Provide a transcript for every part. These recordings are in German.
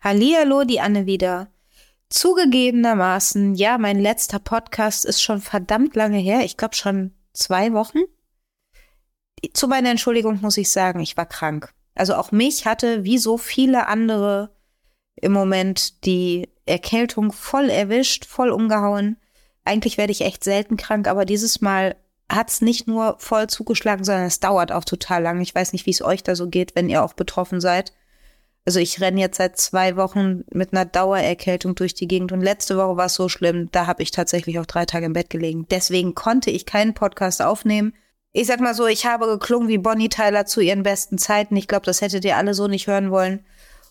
Hallihallo, die Anne wieder. Zugegebenermaßen, ja, mein letzter Podcast ist schon verdammt lange her. Ich glaube schon zwei Wochen. Zu meiner Entschuldigung muss ich sagen, ich war krank. Also auch mich hatte, wie so viele andere im Moment, die Erkältung voll erwischt, voll umgehauen. Eigentlich werde ich echt selten krank, aber dieses Mal hat es nicht nur voll zugeschlagen, sondern es dauert auch total lang. Ich weiß nicht, wie es euch da so geht, wenn ihr auch betroffen seid. Also ich renne jetzt seit zwei Wochen mit einer Dauererkältung durch die Gegend und letzte Woche war es so schlimm, da habe ich tatsächlich auch drei Tage im Bett gelegen. Deswegen konnte ich keinen Podcast aufnehmen. Ich sag mal so, ich habe geklungen wie Bonnie Tyler zu ihren besten Zeiten. Ich glaube, das hättet ihr alle so nicht hören wollen.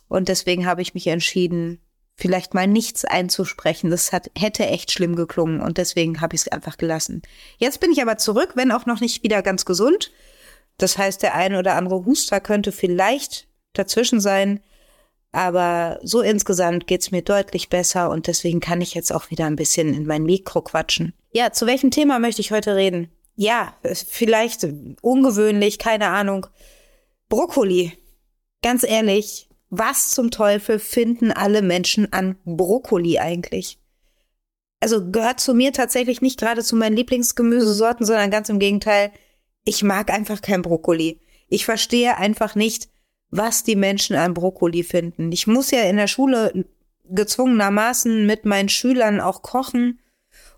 Und deswegen habe ich mich entschieden, vielleicht mal nichts einzusprechen. Das hat, hätte echt schlimm geklungen und deswegen habe ich es einfach gelassen. Jetzt bin ich aber zurück, wenn auch noch nicht wieder ganz gesund. Das heißt, der eine oder andere Huster könnte vielleicht dazwischen sein. Aber so insgesamt geht's mir deutlich besser und deswegen kann ich jetzt auch wieder ein bisschen in mein Mikro quatschen. Ja, zu welchem Thema möchte ich heute reden? Ja, vielleicht ungewöhnlich, keine Ahnung. Brokkoli. Ganz ehrlich, was zum Teufel finden alle Menschen an Brokkoli eigentlich? Also gehört zu mir tatsächlich nicht gerade zu meinen Lieblingsgemüsesorten, sondern ganz im Gegenteil. Ich mag einfach kein Brokkoli. Ich verstehe einfach nicht, was die Menschen an Brokkoli finden. Ich muss ja in der Schule gezwungenermaßen mit meinen Schülern auch kochen.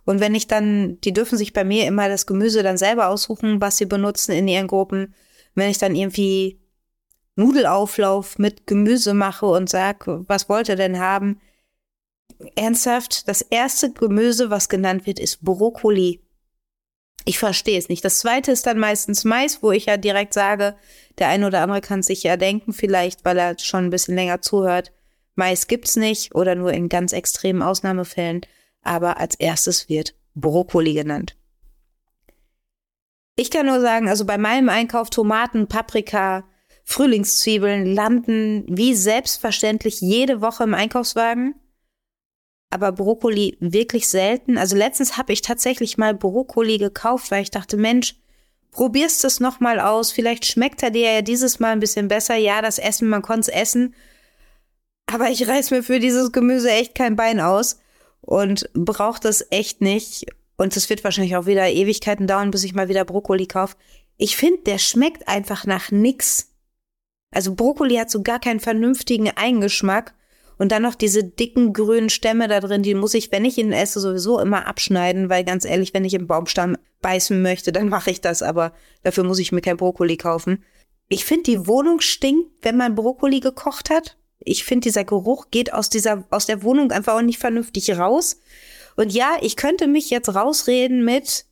Und wenn ich dann, die dürfen sich bei mir immer das Gemüse dann selber aussuchen, was sie benutzen in ihren Gruppen. Wenn ich dann irgendwie Nudelauflauf mit Gemüse mache und sag, was wollt ihr denn haben? Ernsthaft, das erste Gemüse, was genannt wird, ist Brokkoli. Ich verstehe es nicht. Das zweite ist dann meistens Mais, wo ich ja direkt sage, der eine oder andere kann sich ja denken, vielleicht, weil er schon ein bisschen länger zuhört. Mais gibt's nicht oder nur in ganz extremen Ausnahmefällen. Aber als erstes wird Brokkoli genannt. Ich kann nur sagen, also bei meinem Einkauf Tomaten, Paprika, Frühlingszwiebeln landen wie selbstverständlich jede Woche im Einkaufswagen aber Brokkoli wirklich selten. Also letztens habe ich tatsächlich mal Brokkoli gekauft, weil ich dachte, Mensch, probierst es noch mal aus. Vielleicht schmeckt er dir ja dieses Mal ein bisschen besser. Ja, das Essen, man konnte es essen. Aber ich reiß mir für dieses Gemüse echt kein Bein aus und brauche das echt nicht. Und es wird wahrscheinlich auch wieder Ewigkeiten dauern, bis ich mal wieder Brokkoli kaufe. Ich finde, der schmeckt einfach nach nix. Also Brokkoli hat so gar keinen vernünftigen Eingeschmack. Und dann noch diese dicken grünen Stämme da drin, die muss ich, wenn ich ihn esse, sowieso immer abschneiden, weil ganz ehrlich, wenn ich im Baumstamm beißen möchte, dann mache ich das, aber dafür muss ich mir kein Brokkoli kaufen. Ich finde, die Wohnung stinkt, wenn man Brokkoli gekocht hat. Ich finde, dieser Geruch geht aus dieser, aus der Wohnung einfach auch nicht vernünftig raus. Und ja, ich könnte mich jetzt rausreden mit,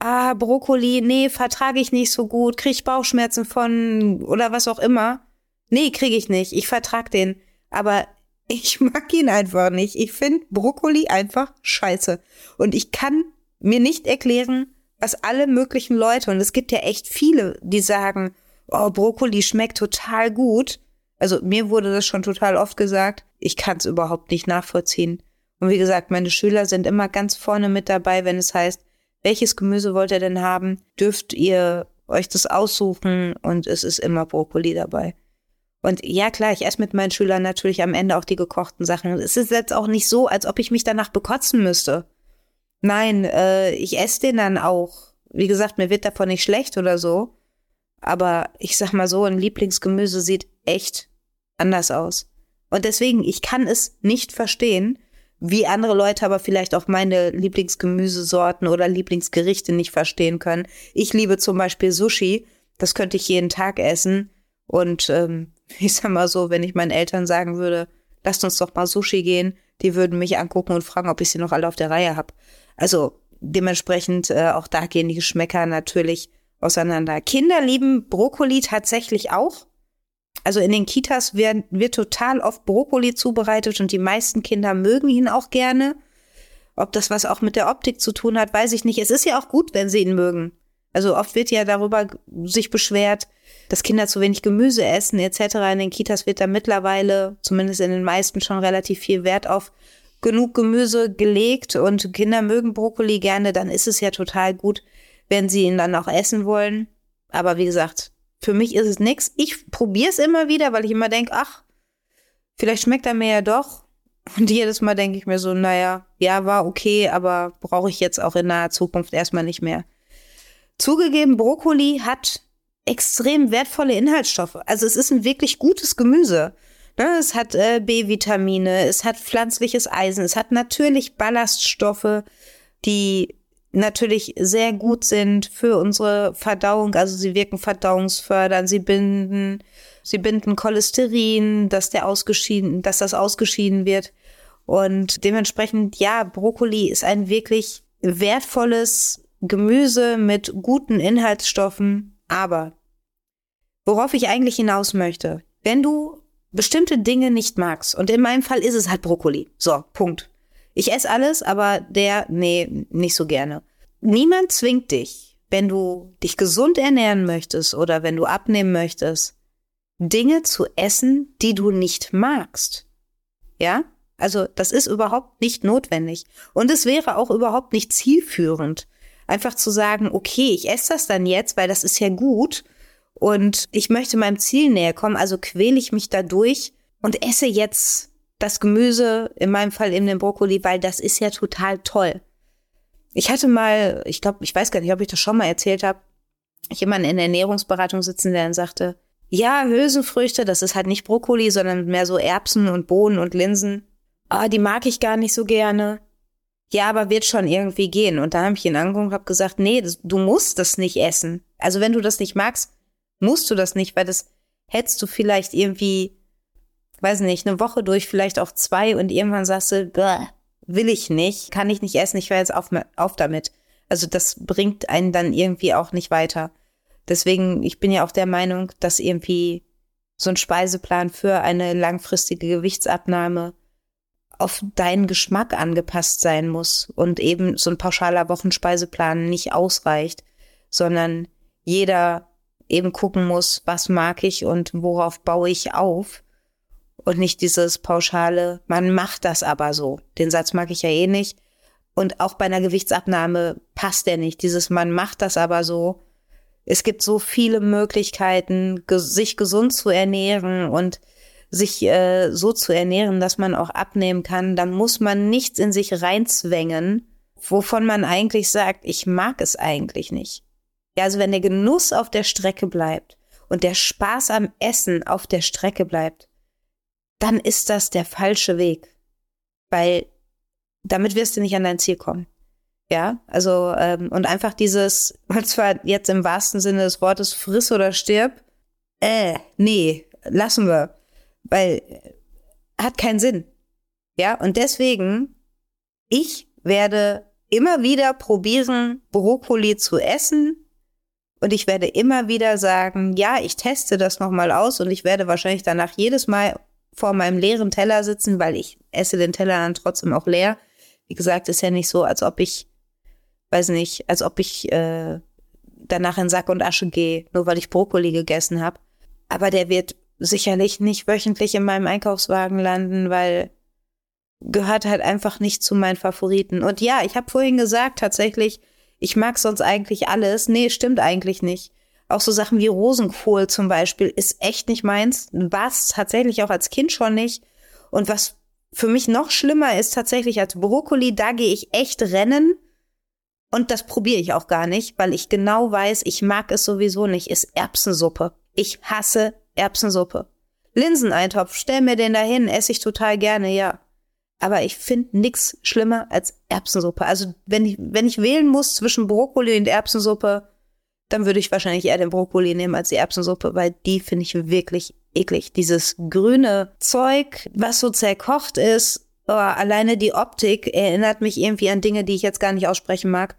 ah, Brokkoli, nee, vertrage ich nicht so gut, krieg ich Bauchschmerzen von oder was auch immer. Nee, kriege ich nicht. Ich vertrag den. Aber ich mag ihn einfach nicht. Ich finde Brokkoli einfach scheiße. Und ich kann mir nicht erklären, was alle möglichen Leute, und es gibt ja echt viele, die sagen, oh, Brokkoli schmeckt total gut. Also mir wurde das schon total oft gesagt. Ich kann es überhaupt nicht nachvollziehen. Und wie gesagt, meine Schüler sind immer ganz vorne mit dabei, wenn es heißt, welches Gemüse wollt ihr denn haben? Dürft ihr euch das aussuchen? Und es ist immer Brokkoli dabei. Und ja, klar, ich esse mit meinen Schülern natürlich am Ende auch die gekochten Sachen. Es ist jetzt auch nicht so, als ob ich mich danach bekotzen müsste. Nein, äh, ich esse den dann auch. Wie gesagt, mir wird davon nicht schlecht oder so. Aber ich sag mal so, ein Lieblingsgemüse sieht echt anders aus. Und deswegen, ich kann es nicht verstehen, wie andere Leute aber vielleicht auch meine Lieblingsgemüsesorten oder Lieblingsgerichte nicht verstehen können. Ich liebe zum Beispiel Sushi. Das könnte ich jeden Tag essen. Und ähm, ich sag mal so, wenn ich meinen Eltern sagen würde, lasst uns doch mal Sushi gehen, die würden mich angucken und fragen, ob ich sie noch alle auf der Reihe habe. Also dementsprechend äh, auch da gehen die Geschmäcker natürlich auseinander. Kinder lieben Brokkoli tatsächlich auch. Also in den Kitas wird, wird total oft Brokkoli zubereitet und die meisten Kinder mögen ihn auch gerne. Ob das was auch mit der Optik zu tun hat, weiß ich nicht. Es ist ja auch gut, wenn sie ihn mögen. Also oft wird ja darüber sich beschwert, dass Kinder zu wenig Gemüse essen etc. In den Kitas wird da mittlerweile, zumindest in den meisten, schon relativ viel Wert auf genug Gemüse gelegt und Kinder mögen Brokkoli gerne, dann ist es ja total gut, wenn sie ihn dann auch essen wollen. Aber wie gesagt, für mich ist es nichts. Ich probiere es immer wieder, weil ich immer denke, ach, vielleicht schmeckt er mir ja doch. Und jedes Mal denke ich mir so, naja, ja, war okay, aber brauche ich jetzt auch in naher Zukunft erstmal nicht mehr. Zugegeben, Brokkoli hat extrem wertvolle Inhaltsstoffe. Also es ist ein wirklich gutes Gemüse. Ne, es hat äh, B-Vitamine, es hat pflanzliches Eisen, es hat natürlich Ballaststoffe, die natürlich sehr gut sind für unsere Verdauung. Also sie wirken verdauungsfördernd, sie binden, sie binden Cholesterin, dass der ausgeschieden, dass das ausgeschieden wird. Und dementsprechend, ja, Brokkoli ist ein wirklich wertvolles Gemüse mit guten Inhaltsstoffen. Aber worauf ich eigentlich hinaus möchte, wenn du bestimmte Dinge nicht magst, und in meinem Fall ist es halt Brokkoli. So, Punkt. Ich esse alles, aber der, nee, nicht so gerne. Niemand zwingt dich, wenn du dich gesund ernähren möchtest oder wenn du abnehmen möchtest, Dinge zu essen, die du nicht magst. Ja? Also, das ist überhaupt nicht notwendig. Und es wäre auch überhaupt nicht zielführend, einfach zu sagen, okay, ich esse das dann jetzt, weil das ist ja gut und ich möchte meinem Ziel näher kommen, also quäle ich mich dadurch und esse jetzt das Gemüse, in meinem Fall eben den Brokkoli, weil das ist ja total toll. Ich hatte mal, ich glaube, ich weiß gar nicht, ob ich das schon mal erzählt habe, jemanden in der Ernährungsberatung sitzen, der dann sagte, ja, Hülsenfrüchte, das ist halt nicht Brokkoli, sondern mehr so Erbsen und Bohnen und Linsen. Ah, die mag ich gar nicht so gerne. Ja, aber wird schon irgendwie gehen. Und da habe ich ihn angeguckt und habe gesagt, nee, das, du musst das nicht essen. Also wenn du das nicht magst, musst du das nicht, weil das hättest du vielleicht irgendwie weiß nicht, eine Woche durch, vielleicht auch zwei und irgendwann sagst du, will ich nicht, kann ich nicht essen, ich höre jetzt auf, auf damit. Also das bringt einen dann irgendwie auch nicht weiter. Deswegen, ich bin ja auch der Meinung, dass irgendwie so ein Speiseplan für eine langfristige Gewichtsabnahme auf deinen Geschmack angepasst sein muss und eben so ein pauschaler Wochenspeiseplan nicht ausreicht, sondern jeder eben gucken muss, was mag ich und worauf baue ich auf und nicht dieses pauschale, man macht das aber so. Den Satz mag ich ja eh nicht. Und auch bei einer Gewichtsabnahme passt der nicht. Dieses man macht das aber so. Es gibt so viele Möglichkeiten, sich gesund zu ernähren und sich äh, so zu ernähren, dass man auch abnehmen kann. Da muss man nichts in sich reinzwängen, wovon man eigentlich sagt, ich mag es eigentlich nicht. Ja, also wenn der Genuss auf der Strecke bleibt und der Spaß am Essen auf der Strecke bleibt, dann ist das der falsche Weg. Weil damit wirst du nicht an dein Ziel kommen. Ja, also, ähm, und einfach dieses, und zwar jetzt im wahrsten Sinne des Wortes, friss oder stirb, äh, nee, lassen wir. Weil äh, hat keinen Sinn. Ja, und deswegen, ich werde immer wieder probieren, Brokkoli zu essen. Und ich werde immer wieder sagen, ja, ich teste das nochmal aus und ich werde wahrscheinlich danach jedes Mal vor meinem leeren Teller sitzen, weil ich esse den Teller dann trotzdem auch leer. Wie gesagt, ist ja nicht so, als ob ich, weiß nicht, als ob ich äh, danach in Sack und Asche gehe, nur weil ich Brokkoli gegessen habe. Aber der wird sicherlich nicht wöchentlich in meinem Einkaufswagen landen, weil gehört halt einfach nicht zu meinen Favoriten. Und ja, ich habe vorhin gesagt, tatsächlich, ich mag sonst eigentlich alles. Nee, stimmt eigentlich nicht. Auch so Sachen wie Rosenkohl zum Beispiel ist echt nicht meins. War es tatsächlich auch als Kind schon nicht. Und was für mich noch schlimmer ist tatsächlich als Brokkoli, da gehe ich echt rennen. Und das probiere ich auch gar nicht, weil ich genau weiß, ich mag es sowieso nicht, ist Erbsensuppe. Ich hasse Erbsensuppe. Linseneintopf, stell mir den dahin, esse ich total gerne, ja. Aber ich finde nix schlimmer als Erbsensuppe. Also wenn ich, wenn ich wählen muss zwischen Brokkoli und Erbsensuppe, dann würde ich wahrscheinlich eher den Brokkoli nehmen als die Erbsensuppe, weil die finde ich wirklich eklig. Dieses grüne Zeug, was so zerkocht ist, oh, alleine die Optik erinnert mich irgendwie an Dinge, die ich jetzt gar nicht aussprechen mag.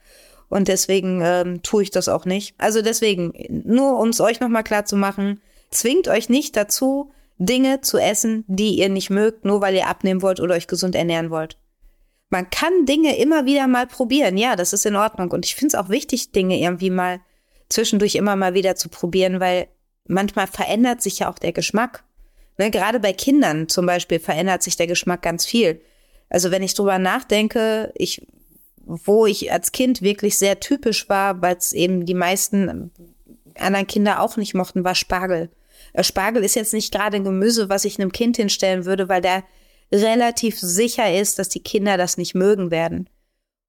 Und deswegen ähm, tue ich das auch nicht. Also deswegen, nur um es euch nochmal klar zu machen, zwingt euch nicht dazu, Dinge zu essen, die ihr nicht mögt, nur weil ihr abnehmen wollt oder euch gesund ernähren wollt. Man kann Dinge immer wieder mal probieren. Ja, das ist in Ordnung. Und ich finde es auch wichtig, Dinge irgendwie mal zwischendurch immer mal wieder zu probieren, weil manchmal verändert sich ja auch der Geschmack. Ne, gerade bei Kindern zum Beispiel verändert sich der Geschmack ganz viel. Also wenn ich drüber nachdenke, ich wo ich als Kind wirklich sehr typisch war, weil es eben die meisten anderen Kinder auch nicht mochten, war Spargel. Äh, Spargel ist jetzt nicht gerade ein Gemüse, was ich einem Kind hinstellen würde, weil der relativ sicher ist, dass die Kinder das nicht mögen werden.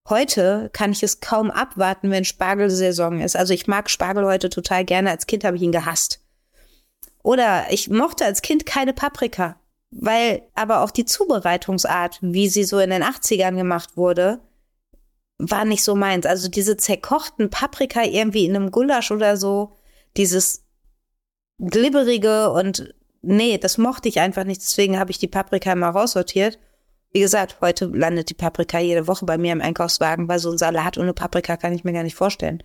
Heute kann ich es kaum abwarten, wenn Spargelsaison ist. Also ich mag Spargel heute total gerne. Als Kind habe ich ihn gehasst. Oder ich mochte als Kind keine Paprika, weil aber auch die Zubereitungsart, wie sie so in den 80ern gemacht wurde, war nicht so meins. Also diese zerkochten Paprika irgendwie in einem Gulasch oder so, dieses glibberige und nee, das mochte ich einfach nicht. Deswegen habe ich die Paprika mal raussortiert. Wie gesagt, heute landet die Paprika jede Woche bei mir im Einkaufswagen, weil so ein Salat ohne Paprika kann ich mir gar nicht vorstellen.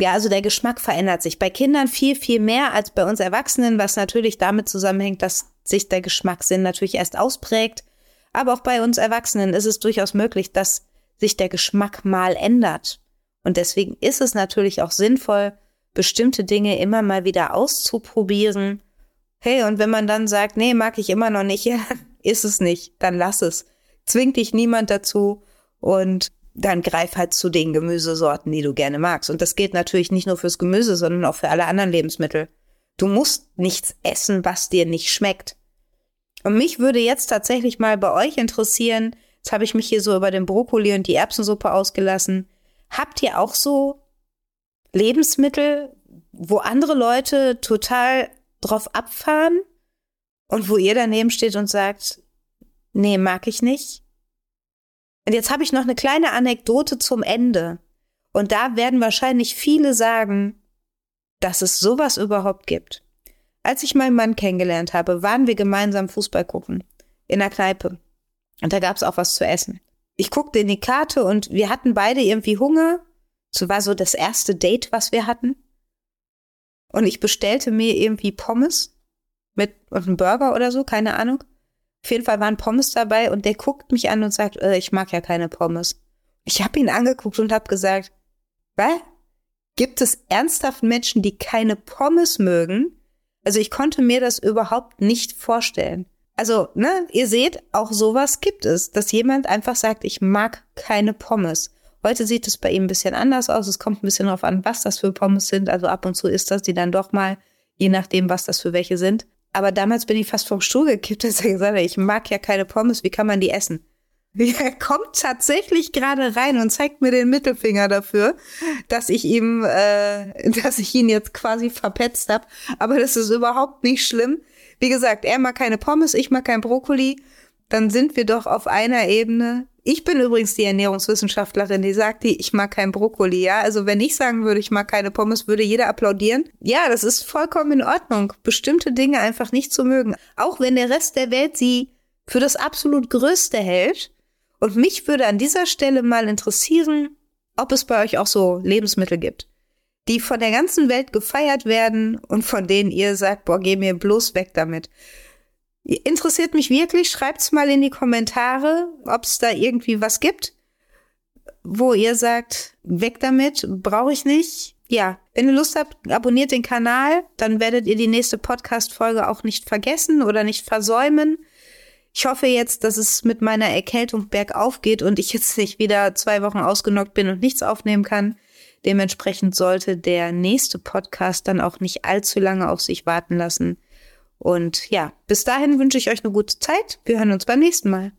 Ja, also der Geschmack verändert sich. Bei Kindern viel, viel mehr als bei uns Erwachsenen, was natürlich damit zusammenhängt, dass sich der Geschmackssinn natürlich erst ausprägt. Aber auch bei uns Erwachsenen ist es durchaus möglich, dass sich der Geschmack mal ändert. Und deswegen ist es natürlich auch sinnvoll, bestimmte Dinge immer mal wieder auszuprobieren. Hey, und wenn man dann sagt, nee, mag ich immer noch nicht, ja, ist es nicht, dann lass es. Zwingt dich niemand dazu und dann greif halt zu den Gemüsesorten, die du gerne magst. Und das gilt natürlich nicht nur fürs Gemüse, sondern auch für alle anderen Lebensmittel. Du musst nichts essen, was dir nicht schmeckt. Und mich würde jetzt tatsächlich mal bei euch interessieren, Jetzt habe ich mich hier so über den Brokkoli und die Erbsensuppe ausgelassen. Habt ihr auch so Lebensmittel, wo andere Leute total drauf abfahren und wo ihr daneben steht und sagt, nee, mag ich nicht? Und jetzt habe ich noch eine kleine Anekdote zum Ende. Und da werden wahrscheinlich viele sagen, dass es sowas überhaupt gibt. Als ich meinen Mann kennengelernt habe, waren wir gemeinsam Fußball gucken. In der Kneipe. Und da gab es auch was zu essen. Ich guckte in die Karte und wir hatten beide irgendwie Hunger. So war so das erste Date, was wir hatten. Und ich bestellte mir irgendwie Pommes mit und einen Burger oder so, keine Ahnung. Auf jeden Fall waren Pommes dabei und der guckt mich an und sagt, äh, ich mag ja keine Pommes. Ich habe ihn angeguckt und habe gesagt, was? Gibt es ernsthaft Menschen, die keine Pommes mögen? Also ich konnte mir das überhaupt nicht vorstellen. Also, ne, ihr seht, auch sowas gibt es, dass jemand einfach sagt, ich mag keine Pommes. Heute sieht es bei ihm ein bisschen anders aus. Es kommt ein bisschen darauf an, was das für Pommes sind. Also ab und zu ist das die dann doch mal, je nachdem, was das für welche sind. Aber damals bin ich fast vom Stuhl gekippt, dass er gesagt hat, ich mag ja keine Pommes, wie kann man die essen? Er kommt tatsächlich gerade rein und zeigt mir den Mittelfinger dafür, dass ich ihm, äh, dass ich ihn jetzt quasi verpetzt habe. Aber das ist überhaupt nicht schlimm. Wie gesagt, er mag keine Pommes, ich mag kein Brokkoli. Dann sind wir doch auf einer Ebene. Ich bin übrigens die Ernährungswissenschaftlerin, die sagt, die, ich mag kein Brokkoli, ja. Also wenn ich sagen würde, ich mag keine Pommes, würde jeder applaudieren. Ja, das ist vollkommen in Ordnung, bestimmte Dinge einfach nicht zu mögen. Auch wenn der Rest der Welt sie für das absolut Größte hält. Und mich würde an dieser Stelle mal interessieren, ob es bei euch auch so Lebensmittel gibt die von der ganzen Welt gefeiert werden und von denen ihr sagt, boah, geh mir bloß weg damit. Interessiert mich wirklich, schreibt's mal in die Kommentare, ob es da irgendwie was gibt, wo ihr sagt, weg damit, brauche ich nicht. Ja, wenn ihr Lust habt, abonniert den Kanal, dann werdet ihr die nächste Podcast-Folge auch nicht vergessen oder nicht versäumen. Ich hoffe jetzt, dass es mit meiner Erkältung bergauf geht und ich jetzt nicht wieder zwei Wochen ausgenockt bin und nichts aufnehmen kann. Dementsprechend sollte der nächste Podcast dann auch nicht allzu lange auf sich warten lassen. Und ja, bis dahin wünsche ich euch eine gute Zeit. Wir hören uns beim nächsten Mal.